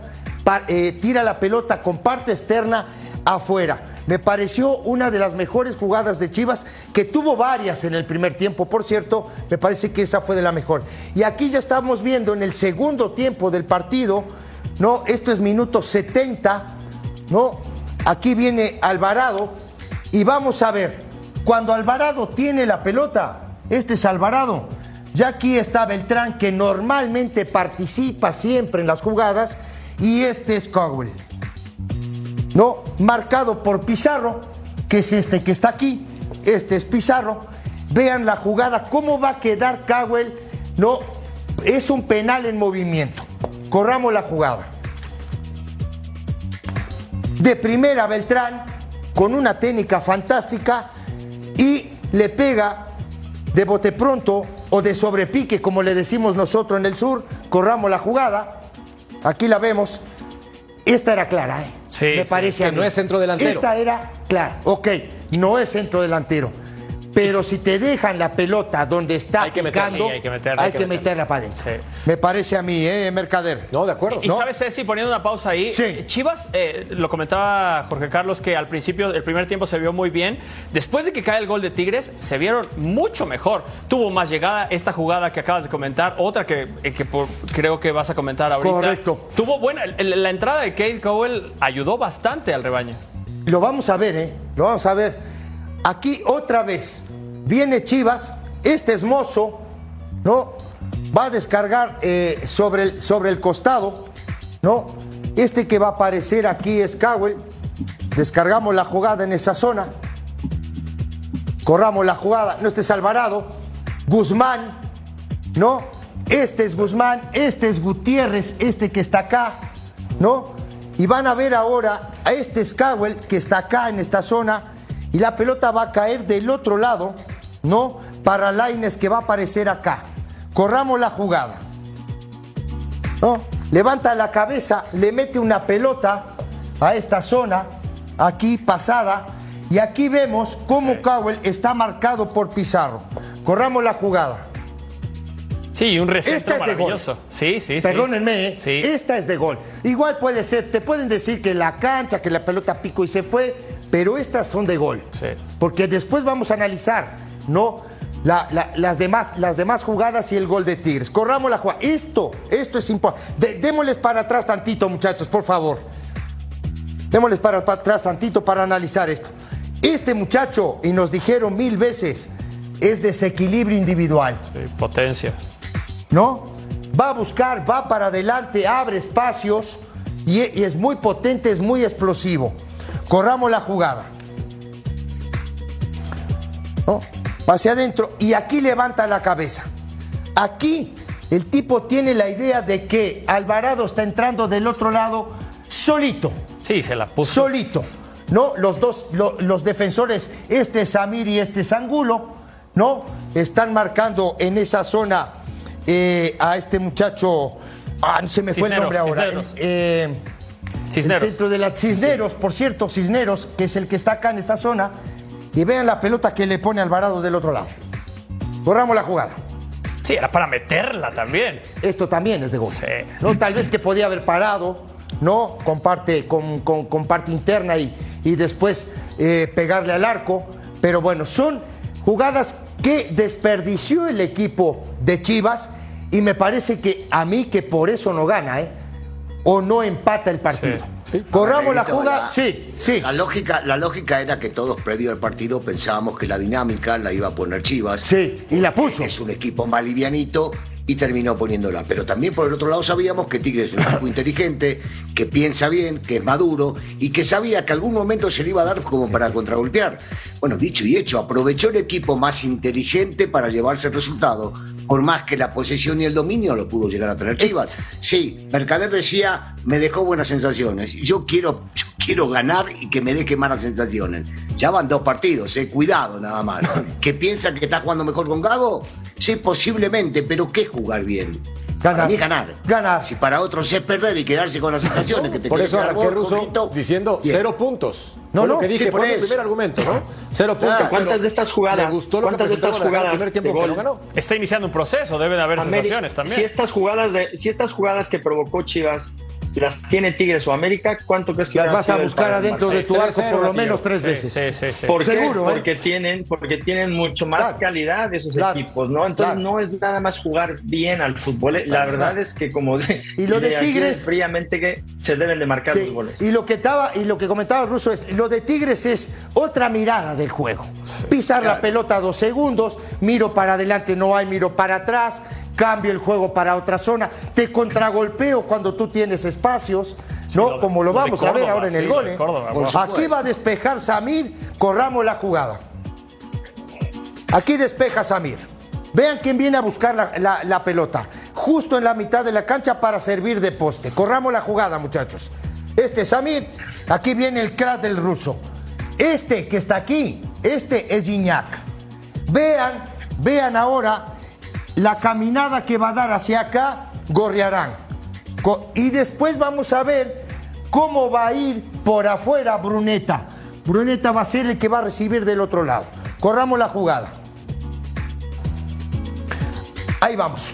eh, tira la pelota con parte externa afuera. Me pareció una de las mejores jugadas de Chivas, que tuvo varias en el primer tiempo, por cierto, me parece que esa fue de la mejor. Y aquí ya estamos viendo en el segundo tiempo del partido, ¿no? Esto es minuto 70, ¿no? Aquí viene Alvarado y vamos a ver, cuando Alvarado tiene la pelota, este es Alvarado, ya aquí está Beltrán que normalmente participa siempre en las jugadas y este es Cowell, ¿no? Marcado por Pizarro, que es este que está aquí, este es Pizarro. Vean la jugada, cómo va a quedar Cowell, ¿no? Es un penal en movimiento. Corramos la jugada. De primera Beltrán, con una técnica fantástica, y le pega de bote pronto o de sobrepique, como le decimos nosotros en el sur. Corramos la jugada. Aquí la vemos. Esta era clara, ¿eh? Sí, Me sí, parece que a mí. no es centro delantero. Esta era clara. Ok, no es centro delantero. Pero si te dejan la pelota donde está Hay que meterla, picando, sí, hay que meterla, hay hay que meterla. meterla para adentro. Me parece a mí, ¿eh, Mercader? No, de acuerdo. Y sabes, Ceci, poniendo una pausa ahí, Chivas, eh, lo comentaba Jorge Carlos, que al principio, el primer tiempo se vio muy bien. Después de que cae el gol de Tigres, se vieron mucho mejor. Tuvo más llegada esta jugada que acabas de comentar, otra que, eh, que por- creo que vas a comentar ahorita. Correcto. Tuvo buena, la entrada de Kate Cowell ayudó bastante al rebaño. Lo vamos a ver, ¿eh? Lo vamos a ver. Aquí otra vez viene Chivas, este es Mozo, ¿no? Va a descargar eh, sobre, el, sobre el costado, ¿no? Este que va a aparecer aquí es Cowell. Descargamos la jugada en esa zona. Corramos la jugada. No, este es Alvarado. Guzmán, ¿no? Este es Guzmán, este es Gutiérrez, este que está acá, ¿no? Y van a ver ahora a este Scowell que está acá en esta zona y la pelota va a caer del otro lado, ¿no? Para Laines que va a aparecer acá. Corramos la jugada. ¿No? Levanta la cabeza, le mete una pelota a esta zona, aquí pasada, y aquí vemos cómo Cowell está marcado por Pizarro. Corramos la jugada. Sí, un receptor Esta es de gol. maravilloso. Sí, sí, sí. Perdónenme, ¿eh? esta es de gol. Igual puede ser, te pueden decir que la cancha, que la pelota pico y se fue, pero estas son de gol. Porque después vamos a analizar, ¿no? La- la- las, demás, las demás jugadas y el gol de Tigres. Corramos la jugada. Esto, esto es importante. Démosles para atrás tantito, muchachos, por favor. Démosles para, para atrás tantito para analizar esto. Este muchacho, y nos dijeron mil veces, es desequilibrio individual. Potencia. ¿no? Va a buscar, va para adelante, abre espacios y, y es muy potente, es muy explosivo. Corramos la jugada. ¿No? Hacia adentro y aquí levanta la cabeza. Aquí el tipo tiene la idea de que Alvarado está entrando del otro lado solito. Sí, se la puso. Solito. ¿no? Los dos, lo- los defensores, este es Samir y este es Angulo, ¿no? Están marcando en esa zona eh, a este muchacho, ah, se me fue el nombre ahora. Eh, Cisneros. El centro de la Cisneros, por cierto, Cisneros, que es el que está acá en esta zona. Y vean la pelota que le pone Alvarado del otro lado. Borramos la jugada. Sí, era para meterla también. Esto también es de gol. ¿no? Tal vez que podía haber parado, ¿no? Con parte, con, con- con parte interna y, y después eh, pegarle al arco. Pero bueno, son jugadas que desperdició el equipo de Chivas y me parece que a mí que por eso no gana, ¿eh? O no empata el partido. Corramos la jugada. la- Sí, sí. La lógica, la lógica era que todos previo al partido pensábamos que la dinámica la iba a poner Chivas. Sí, y la puso. Es un equipo más livianito y terminó poniéndola. Pero también por el otro lado sabíamos que Tigres es un equipo *laughs* inteligente, que piensa bien, que es maduro y que sabía que algún momento se le iba a dar como para contragolpear. Bueno, dicho y hecho, aprovechó el equipo más inteligente para llevarse el resultado. Por más que la posesión y el dominio lo pudo llegar a tener Chivas. Sí, Mercader decía, me dejó buenas sensaciones. Yo quiero, yo quiero ganar y que me deje malas sensaciones. Ya van dos partidos, eh, cuidado nada más. *laughs* ¿Que piensa que está jugando mejor con Gago? Sí, posiblemente, pero ¿qué es jugar bien? Para mí es ganar. Ganar. Si para otros es perder y quedarse con las sensaciones que te Por eso arranqué poquito, diciendo bien. cero puntos. No, Fue lo no, que dije, sí, por fue eso. primer argumento, ¿no? Cero puntos. ¿Cuántas de estas jugadas? Me gustó lo que ¿Cuántas de estas Guadalajara el jugadas primer tiempo de que gol? no ganó. Está iniciando un proceso, deben haber Ameri- sensaciones también. Si estas jugadas de, si estas jugadas que provocó Chivas las tiene Tigres o América, ¿cuánto crees que Las vas a buscar adentro de tu Sí, arco 3-0, por lo menos tres Sí, veces. sí, sí, sí. ¿Por. Seguro, ¿eh? Porque tienen, porque tienen mucho más Claro. calidad esos Claro. equipos, ¿no? Entonces Claro. no es nada más jugar bien al fútbol. ¿eh? La Claro. verdad es que como de, Y lo de Tigres- fríamente que se deben de marcar Sí, los goles. Y lo que estaba y lo que comentaba el ruso es lo de Tigres es otra mirada del juego. Pisar la pelota dos segundos, miro para adelante, no hay, miro para atrás, cambio el juego para otra zona, te contragolpeo cuando tú tienes espacios, ¿no? lo Como lo vamos a ver ahora en el gol. ¿eh? Córdoba, Aquí va a despejar Samir, corramos la jugada. Aquí despeja Samir. Vean quién viene a buscar la, la- la pelota. Justo en la mitad de la cancha para servir de poste. Corramos la jugada, muchachos. Este es Samir. Aquí viene el crack del ruso. Este que está aquí, este es Gignac. Vean, vean ahora la caminada que va a dar hacia acá Gorriarán. Y después vamos a ver cómo va a ir por afuera Bruneta. Bruneta va a ser el que va a recibir del otro lado. Corramos la jugada. Ahí vamos.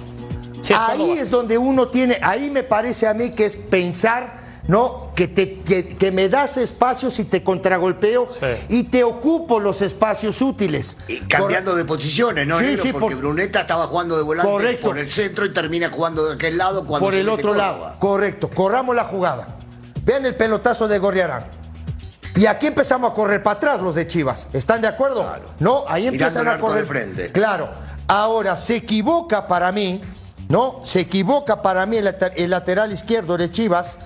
ahí es donde uno tiene, ahí me parece a mí que es pensar, ¿no? Que, te, que, que me das espacios y te contragolpeo y te ocupo los espacios útiles. Cambiando de posiciones, ¿no? Sí, negro? sí, porque por- Bruneta estaba jugando de volante Correcto. por el centro y termina jugando de aquel lado cuando por el otro lado. Correcto. Corramos la jugada. Vean el pelotazo de Gorriarán. Y aquí empezamos a correr para atrás los de Chivas. ¿Están de acuerdo? No, ahí empiezan a correr. de frente. Claro. Ahora se equivoca para mí, ¿no? Se equivoca para mí el lateral izquierdo de Chivas.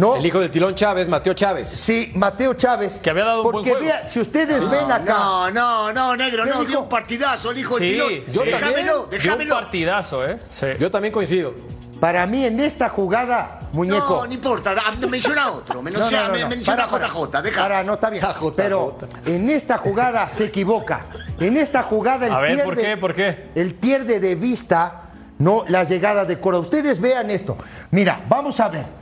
¿No? El hijo del tilón Chávez, Mateo Chávez. Sí, Mateo Chávez. Que había dado un Porque buen juego. vea, si ustedes No, ven acá. No, no, no, negro, ¿Qué no, dijo? dio un partidazo el hijo Sí, del sí. pilón. Déjamelo, Dio déjamelo. un partidazo, ¿eh? Sí. Yo también coincido. Para mí en esta jugada, muñeco. No, no importa, menciona otro, No, menciona, no, no, no. menciona Para, JJ, deja. Para, no está bien. *laughs* Pero en esta jugada se equivoca. En esta jugada él A ver, pierde, ¿por qué? ¿Por qué? él pierde de vista no la llegada de Córdoba. Ustedes vean esto. Mira, vamos a ver.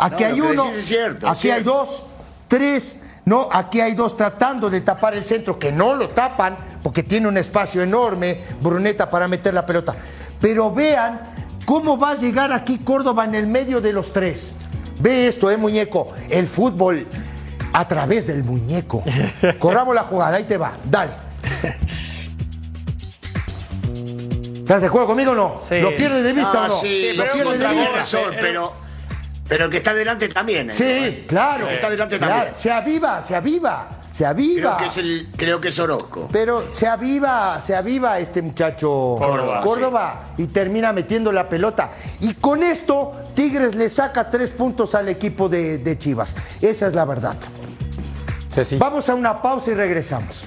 Aquí No, hay uno, decís es cierto, es aquí hay dos, tres. No, aquí hay dos tratando de tapar el centro, que no lo tapan, porque tiene un espacio enorme, Bruneta, para meter la pelota. Pero vean cómo va a llegar aquí Córdoba en el medio de los tres. Ve esto, eh, muñeco. El fútbol a través del muñeco. *laughs* Corramos la jugada, ahí te va. Dale. ¿Estás de acuerdo conmigo o no? Sí. ¿Lo pierde de vista Ah, o no? sí, ¿Lo pero pierde de vista? razón, pero, pero el que está delante también. ¿eh? Sí, claro. El que está delante Claro, también. Se aviva, se aviva, se aviva. Creo que es el, creo que es Orozco. Pero se aviva, se aviva este muchacho Córdoba, Córdoba, y termina metiendo la pelota. Y con esto, Tigres le saca tres puntos al equipo de, de Chivas. Esa es la verdad. Vamos a una pausa y regresamos.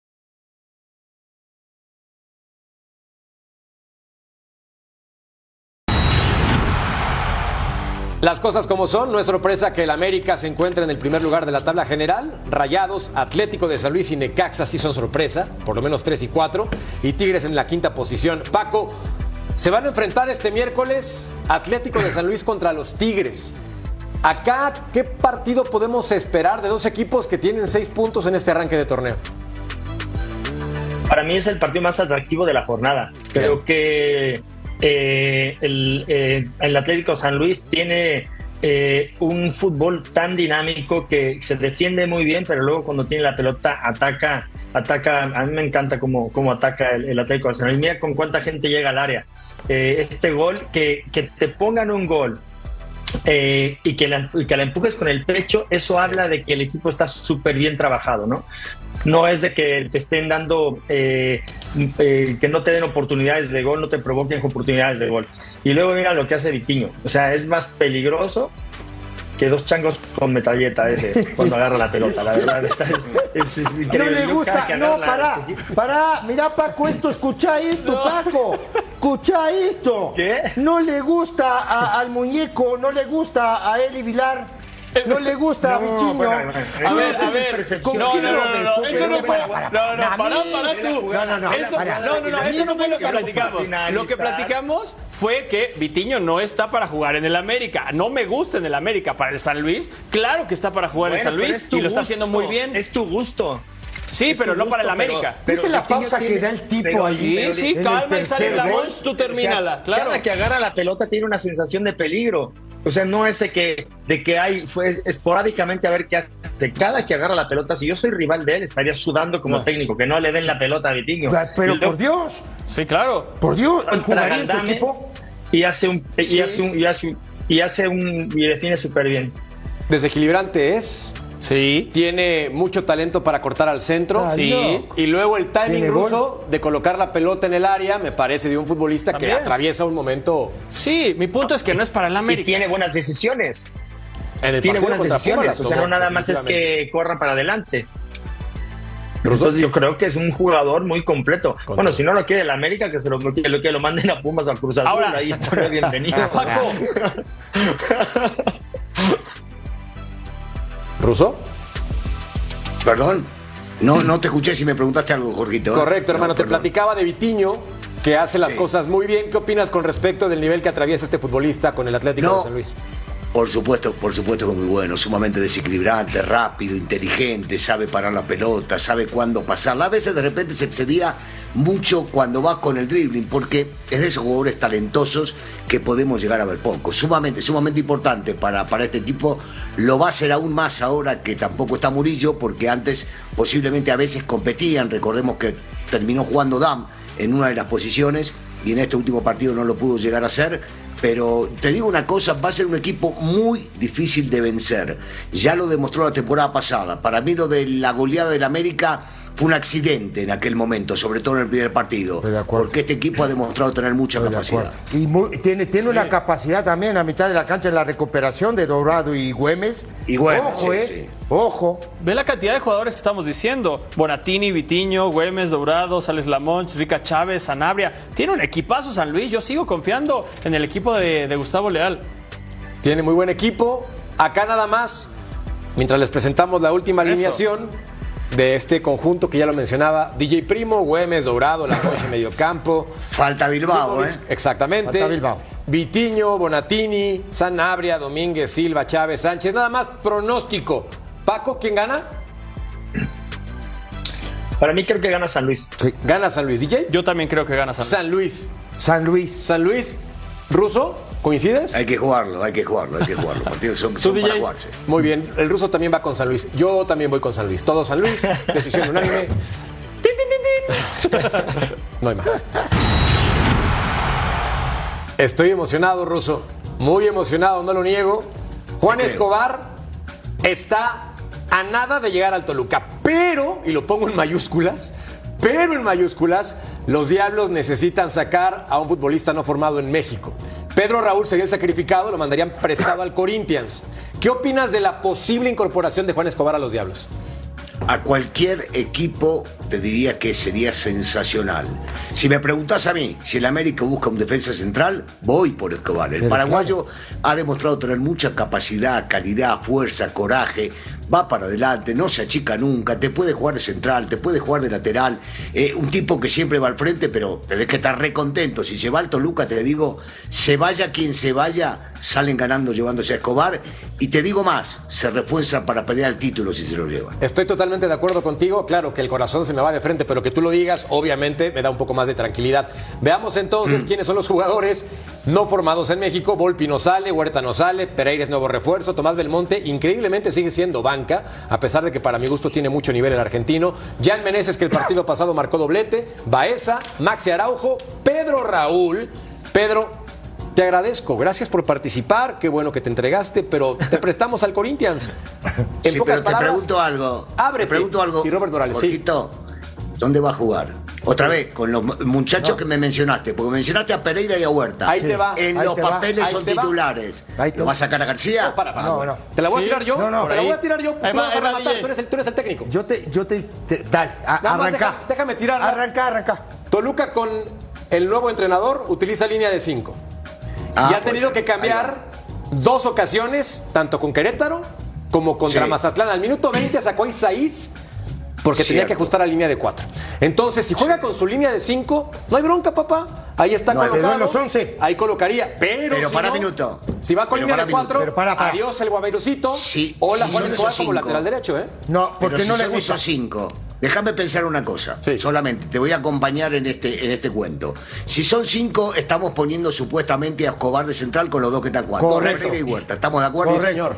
Las cosas como son, no es sorpresa que el América se encuentre en el primer lugar de la tabla general. Rayados, Atlético de San Luis y Necaxa sí son sorpresa, por lo menos 3 y 4. Y Tigres en la quinta posición. Paco, se van a enfrentar este miércoles Atlético de San Luis contra los Tigres. Acá, ¿qué partido podemos esperar de dos equipos que tienen seis puntos en este arranque de torneo? Para mí es el partido más atractivo de la jornada. Creo que eh, el, eh, el Atlético San Luis tiene eh, un fútbol tan dinámico que se defiende muy bien, pero luego cuando tiene la pelota ataca, ataca. A mí me encanta cómo, cómo ataca el, el Atlético San Luis. Mira con cuánta gente llega al área. Este gol, que, que te pongan un gol eh, y, que la, y que la empujes con el pecho, eso habla de que el equipo está súper bien trabajado, ¿no? No es de que te estén dando, eh, eh, que no te den oportunidades de gol, no te provoquen oportunidades de gol. Y luego mira lo que hace Vitiño. O sea, es más peligroso que dos changos con metralleta ese *laughs* cuando agarra la pelota, la verdad. Es, es- es No le gusta, no, la- para, para, mira Paco esto, escucha esto, Paco, escucha esto. No le gusta a- al muñeco, no le gusta a Eli Vilar, no le gusta a No, Vitinho. bueno, bueno, A ver, a ver. ¿con No, quién no, no, eso no fue. No, no, para, para tú. No, no, no, Eso, para. no, no, no, eso no fue lo que platicamos. Lo que platicamos fue que Vitiño no está para jugar en el América. No me gusta en el América. Para el San Luis, claro que está para jugar en San Luis y lo está haciendo muy bien. Es tu gusto. Sí, Es pero no para el América. pero ¿Viste la pausa que da el tipo pero ahí? Sí, sí, calma y sale la? Monch, tú termínala, O sea, claro. Cada que agarra la pelota tiene una sensación de peligro. O sea, no es de que, de que hay pues, esporádicamente a ver qué hace. Cada que agarra la pelota, si yo soy rival de él, estaría sudando como técnico, que no le den la pelota a Vitiño. Pero por Dios, Sí, claro. por Dios, contra jugaría en tu Galdames equipo. Y hace un, y Sí. hace un, y hace un, y hace un, y define súper bien. Desequilibrante es. Sí. Tiene mucho talento para cortar al centro. Ah, sí. no. Y luego el timing ruso de colocar la pelota en el área me parece de un futbolista que atraviesa un momento Sí, mi punto es que no es para el Y América. tiene buenas decisiones. en el Tiene buenas decisiones. Pumas, o sea, no nada más es que corra para adelante. ¿Ruso? Entonces yo creo que es un jugador muy completo. Contra- Bueno, si no lo quiere el América, que se lo, que lo, que lo manden a Pumas a Cruz Azul, Ahora- ahí estaría bienvenido. *laughs* Paco, *laughs* ¿Ruso? Perdón. No, no te escuché si me preguntaste algo, Jorgito. ¿eh? Correcto, No, hermano. Te platicaba de Vitiño, que hace las Sí. cosas muy bien. ¿Qué opinas con respecto del nivel que atraviesa este futbolista con el Atlético No. de San Luis? Por supuesto, por supuesto que muy bueno, sumamente desequilibrante, rápido, inteligente, sabe parar la pelota, sabe cuándo pasarla. A veces de repente se excedía mucho cuando va con el dribbling, porque es de esos jugadores talentosos que podemos llegar a ver poco. Sumamente, sumamente importante para, para este equipo. Lo va a ser aún más ahora que tampoco está Murillo, porque antes posiblemente a veces competían. Recordemos que terminó jugando Dam en una de las posiciones y en este último partido no lo pudo llegar a hacer. Pero te digo una cosa, va a ser un equipo muy difícil de vencer. Ya lo demostró la temporada pasada. Para mí lo de la goleada del América fue un accidente en aquel momento, sobre todo en el primer partido. Estoy de acuerdo. Porque este equipo ha demostrado tener mucha Estoy capacidad. Y muy- tiene, tiene una capacidad también a mitad de la cancha en la recuperación de Dorado y Güemes. Y Güemes, Ojo, sí, eh. sí. Ojo. ve la cantidad de jugadores que estamos diciendo. Bonatini, Vitiño, Güemes, Dourado, Sales Lamonch, Rica Chávez, Sanabria. Tiene un equipazo San Luis. Yo sigo confiando en el equipo de, de Gustavo Leal. Tiene muy buen equipo. Acá nada más, mientras les presentamos la última Eso. alineación de este conjunto que ya lo mencionaba, DJ Primo, Güemes, Dourado, La *laughs* medio campo. Falta Bilbao, ¿eh? Exactamente. Falta Bilbao. Vitiño, Bonatini, Sanabria, Domínguez, Silva, Chávez, Sánchez. Nada más pronóstico. Paco, ¿quién gana? Para mí creo que gana San Luis. Gana San Luis. DJ. Yo también creo que gana San Luis. San Luis. San Luis. San Luis. Ruso, ¿coincides? Hay que jugarlo, hay que jugarlo, hay que jugarlo. Partidos son, ¿Tú, son para jugarse. Muy bien. El ruso también va con San Luis. Yo también voy con San Luis. Todo San Luis. *laughs* Decisión unánime. No hay más. Estoy emocionado, Ruso. Muy emocionado, no lo niego. Juan Escobar está a nada de llegar al Toluca. Pero, y lo pongo en mayúsculas, pero en mayúsculas, los Diablos necesitan sacar a un futbolista no formado en México. Pedro Raúl sería el sacrificado, lo mandarían prestado al Corinthians. ¿Qué opinas de la posible incorporación de Juan Escobar a los Diablos? a cualquier equipo te diría que sería sensacional. Si me preguntas a mí si el América busca un defensa central, voy por Escobar. El paraguayo ha demostrado tener mucha capacidad, calidad, fuerza, coraje. Va para adelante, no se achica nunca, te puede jugar de central, te puede jugar de lateral. Eh, un tipo que siempre va al frente, pero tenés que estar re contento. Si se va al Toluca, te digo, se vaya quien se vaya, salen ganando llevándose a Escobar. Y te digo más, se refuerzan para pelear el título si se lo llevan. Estoy totalmente de acuerdo contigo. Claro que el corazón se me va de frente, pero que tú lo digas, obviamente, me da un poco más de tranquilidad. Veamos entonces quiénes son los jugadores no formados en México. Volpi no sale, Huerta no sale, Pereira es nuevo refuerzo, Tomás Belmonte increíblemente sigue siendo banca, a pesar de que para mi gusto tiene mucho nivel el argentino. Jan Meneses, que el partido pasado marcó doblete, Baeza, Maxi Araujo, Pedro Raúl. Pedro, te agradezco, gracias por participar, qué bueno que te entregaste, pero te *laughs* prestamos al Corinthians. En Sí, pocas pero te palabras, pregunto algo. ábrete. Te pregunto algo. Y Robert Morales, sí. ¿Dónde va a jugar? Otra vez, con los muchachos que me mencionaste, porque mencionaste a Pereira y a Huerta. Ahí te va. En Ahí los te va. papeles Ahí son te va. titulares. Ahí te ¿Lo va. va a sacar a García? No, para, para. No, no. ¿Te la voy Sí. a tirar yo? No, no. Te la voy a tirar yo. Tú va, vas a va, rematar, tú eres el, tú eres el técnico. Yo te, yo te, te- dale, a- Nada más arranca. deja- déjame tirarla. Arranca, arranca. Toluca con el nuevo entrenador utiliza línea de 5. Ah, y ha pues, tenido que ahí cambiar dos ocasiones, tanto con Querétaro como contra Sí. Mazatlán. Al minuto 20 sacó a Isaís porque tenía que ajustar a línea de 4. Entonces, si juega con su línea de 5, no hay bronca, papá. Ahí está No, colocado. quedó en los 11. Ahí colocaría. Pero, Pero si para no, minuto. Si va con Pero línea de 4, minuto. Pero para, para. adiós el Guavirucito. Sí, Hola sí, Juan son Escobar esos como cinco. lateral derecho, ¿eh? No, porque Pero no si le gusta. cinco. Déjame pensar una cosa, Sí. solamente te voy a acompañar en este, en este cuento. Si son cinco, estamos poniendo supuestamente a Escobar de central con los dos que están jugando. Correcto. Pereira y Huerta, ¿estamos de acuerdo? Correcto. Señor.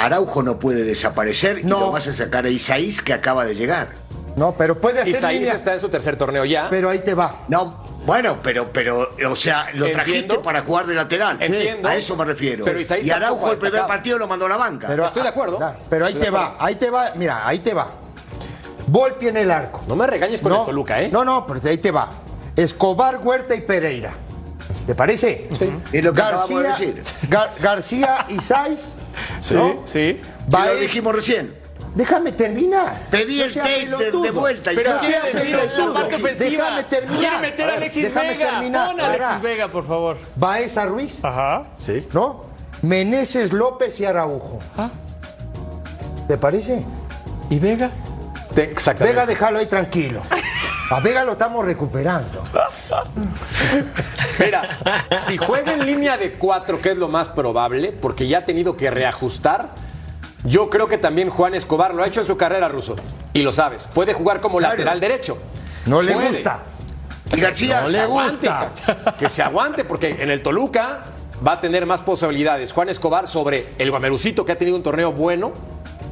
Araujo no puede desaparecer y No. lo vas a sacar a Isaís que acaba de llegar. No, pero puede hacer Isaías línea. está en su tercer torneo ya. Pero ahí te va. No, bueno, pero, pero, o sea, lo Entiendo. trajiste para jugar de lateral. Entiendo. A eso me refiero. Pero Isaías y Araujo el primer partido lo mandó a la banca. Pero, Estoy de acuerdo. Ah, Pero ahí Estoy te va, acuerdo. ahí te va. Mira, ahí te va. Volpi en el arco. No me regañes con el Toluca, ¿eh? No, no, pero ahí te va. Escobar, Huerta y Pereira. ¿Te parece? Sí. Es lo que acabamos de decir. Gar- García y Saiz. Sí, ¿no? sí. Lo dijimos recién. Déjame terminar. Pedí No el tape de- vuelta Pero. No quiere sea decir la pelotudo. parte ofensiva. Déjame terminar. Quiere meter a Alexis déjame Vega. terminar. Pon a Alexis Vega, por favor. Baeza Ruiz, Ajá. Sí. ¿no? Meneses López y Araujo. Ah. ¿Te parece? ¿Y Vega? Te- exactamente. Vega, déjalo ahí tranquilo. *laughs* A Vega lo estamos recuperando. Mira, si juega en línea de cuatro, que es lo más probable, porque ya ha tenido que reajustar, yo creo que también Juan Escobar lo ha hecho en su carrera, Ruso. Y lo sabes, puede jugar como Claro. lateral derecho. No le Puede. gusta. Y García, No le aguante, gusta. Que se aguante, porque en el Toluca va a tener más posibilidades. Juan Escobar sobre el Guamerucito, que ha tenido un torneo bueno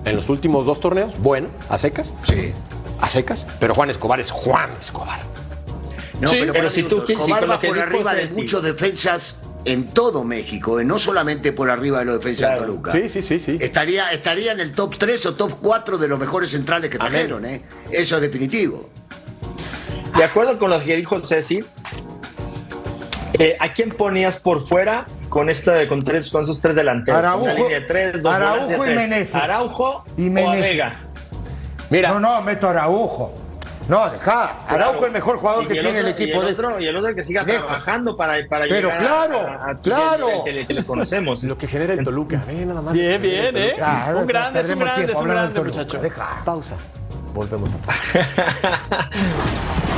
en los últimos dos torneos, bueno, a secas. Sí. A secas. Pero Juan Escobar es Juan Escobar. No, Sí, pero, si tú- Escobar va por arriba de muchos defensas en todo México, eh, no solamente por arriba de los defensas Claro. de Toluca. Sí, sí, sí, sí. Estaría, estaría en el top 3 o top 4 de los mejores centrales que trajeron, ¿eh? Eso es definitivo. De acuerdo con lo que dijo Ceci, eh, ¿a quién ponías por fuera con esta, con tres, con esos tres delanteros? Araujo- línea de tres, dos Araujo y tres. Meneses. Araujo Y o. Vega. Mira, No, no, meto a Araujo. No, deja. Araujo es el mejor jugador que tiene el equipo y de otro, y el otro que siga Lejos. trabajando para, para Pero llegar claro, a, a- a- claro. que, le- conocemos. lo que genera el Toluca. *laughs* Ve nada más. Bien, bien, ¿eh? Un grande, es un grande, es un grande, muchacho. Deja. Pausa. Volvemos a. *laughs*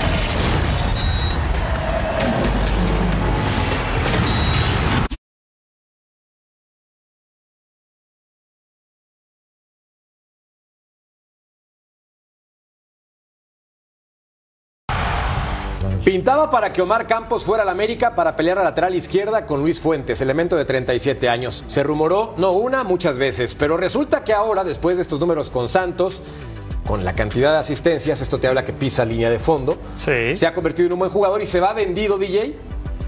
Pintaba para que Omar Campos fuera al América para pelear a lateral izquierda con Luis Fuentes, elemento de 37 años. Se rumoró, no una, muchas veces, pero resulta que ahora, después de estos números con Santos, con la cantidad de asistencias, esto te habla que pisa línea de fondo. Se ha convertido en un buen jugador y se va vendido, DJ,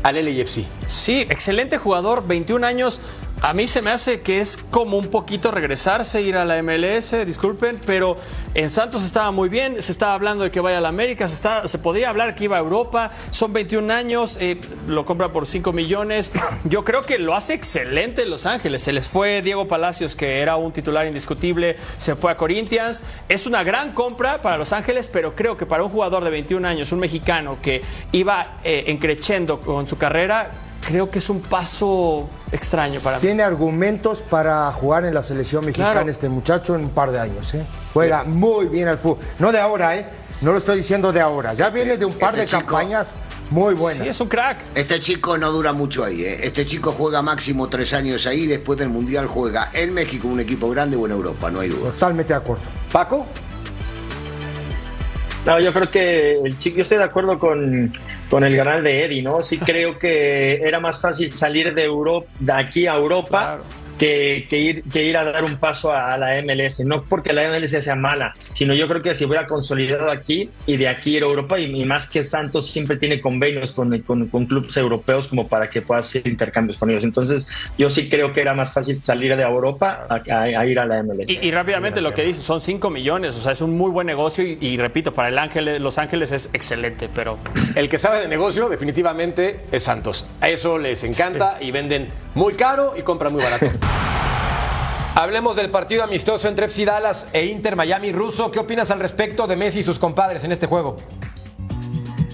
al LAFC. Sí, excelente jugador, 21 años. A mí se me hace que es como un poquito regresarse, ir a la MLS, disculpen, pero en Santos estaba muy bien, se estaba hablando de que vaya a la América, se, está, se podía hablar que iba a Europa, son 21 años, eh, lo compra por 5 millones. Yo creo que lo hace excelente en Los Ángeles. Se les fue Diego Palacios, que era un titular indiscutible, se fue a Corinthians. Es una gran compra para Los Ángeles, pero creo que para un jugador de 21 años, un mexicano que iba eh, con su carrera, creo que es un paso extraño para mí. Tiene argumentos para jugar en la selección mexicana Claro. este muchacho en un par de años. ¿eh? Juega muy bien al fútbol. No de ahora, ¿eh? No lo estoy diciendo de ahora. Ya viene de un par de Este chico- campañas muy buenas. Sí, es un crack. Este chico no dura mucho ahí, ¿eh? Este chico juega máximo tres años ahí, después del Mundial juega en México, un equipo grande o en Europa, no hay duda. Totalmente de acuerdo. Paco. No, yo creo que el chico, yo estoy de acuerdo con, con el canal de Eddie, ¿no? Sí *laughs* creo que era más fácil salir de Europa, de aquí a Europa. Que, que ir, que ir a dar un paso a, a la MLS, no porque la MLS sea mala, sino yo creo que se hubiera consolidado aquí y de aquí ir a Europa y, y más que Santos siempre tiene convenios con, con, con clubes europeos como para que pueda hacer intercambios con ellos. Entonces yo sí creo que era más fácil salir de Europa a, a- a ir a la MLS. Y, y rápidamente lo que dices, son 5 millones, o sea, es un muy buen negocio y, y repito, para el Ángeles, Los Ángeles es excelente, pero *clears throat* El que sabe de negocio definitivamente es Santos. A eso les encanta y venden muy caro y compran muy barato. *laughs* Hablemos del partido amistoso entre FC Dallas e Inter Miami ruso. ¿Qué opinas al respecto de Messi y sus compadres en este juego?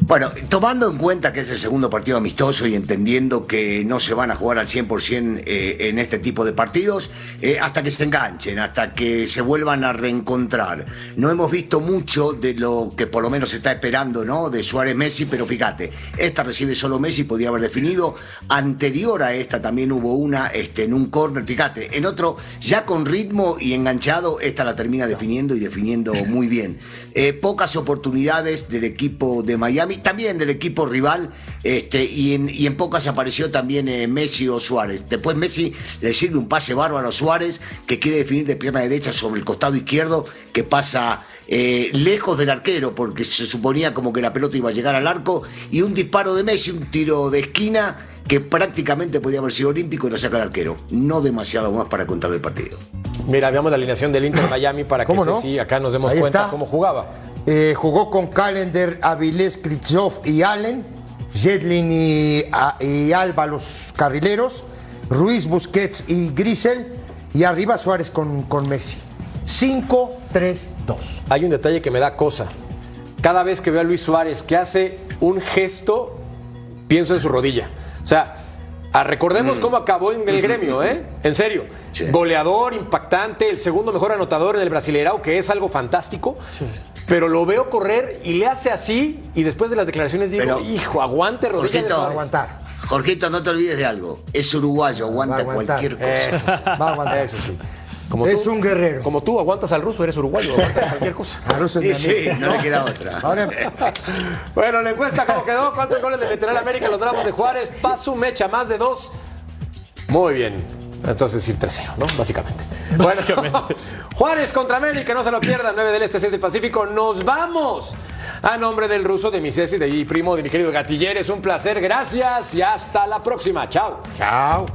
Bueno, tomando en cuenta que es el segundo partido amistoso y entendiendo que no se van a jugar al 100% eh, en este tipo de partidos, eh, hasta que se enganchen, hasta que se vuelvan a reencontrar. No hemos visto mucho de lo que por lo menos se está esperando, ¿no? De Suárez Messi, pero fíjate, esta recibe solo Messi, podía haber definido. Anterior a esta también hubo una este, en un córner, fíjate, en otro, ya con ritmo y enganchado, esta la termina definiendo y definiendo muy bien. Eh, pocas oportunidades del equipo de Miami, también del equipo rival, este, y, en, pocas apareció también eh, Messi o Suárez. Después Messi le sirve un pase bárbaro a Suárez, que quiere definir de pierna derecha sobre el costado izquierdo, que pasa eh, lejos del arquero, porque se suponía como que la pelota iba a llegar al arco, y un disparo de Messi, un tiro de esquina, que prácticamente podía haber sido olímpico y lo saca el arquero. No demasiado más para contar el partido. Mira, veamos la alineación del Inter Miami para que ¿Cómo no? sí, acá nos demos Ahí cuenta está. cómo jugaba. Eh, jugó con Calendar, Avilés, Krzysztof y Allen, Jedlin y, y Alba los carrileros, Ruiz, Busquets y Grisel, y arriba Suárez con, con Messi. 5-3-2. Hay un detalle que me da cosa. Cada vez que veo a Luis Suárez que hace un gesto, pienso en su rodilla. O sea, recordemos cómo acabó en el gremio, ¿eh? En serio. Goleador, impactante, el segundo mejor anotador en el Brasileirao, que es algo fantástico. Pero lo veo correr y le hace así, y después de las declaraciones digo, Pero- hijo, aguante rodilla de Jorgito, no te olvides de algo. Es uruguayo, aguanta, aguantar. cualquier cosa. Eso, Va a aguantar. *laughs* eso sí. Como Es tú, un guerrero. Como tú aguantas al ruso, eres uruguayo, aguantas cualquier cosa. *laughs* A Russo es Sí, mi sí, amigo. no le queda otra. *laughs* Ahora, Bueno, la encuesta, ¿cómo quedó? ¿Cuántos goles le meterá América en los Bravos de Juárez? Paso, mecha, más de dos. Muy bien. Entonces decir 3-0, ¿no? Básicamente. Bueno, *laughs* Juárez contra América, no se lo pierdan. 9 del Este, 6 del Pacífico. Nos vamos. A nombre del ruso, de mi Ceci, de mi primo, de mi querido Gatiller, es un placer. Gracias y hasta la próxima. Chao. Chao.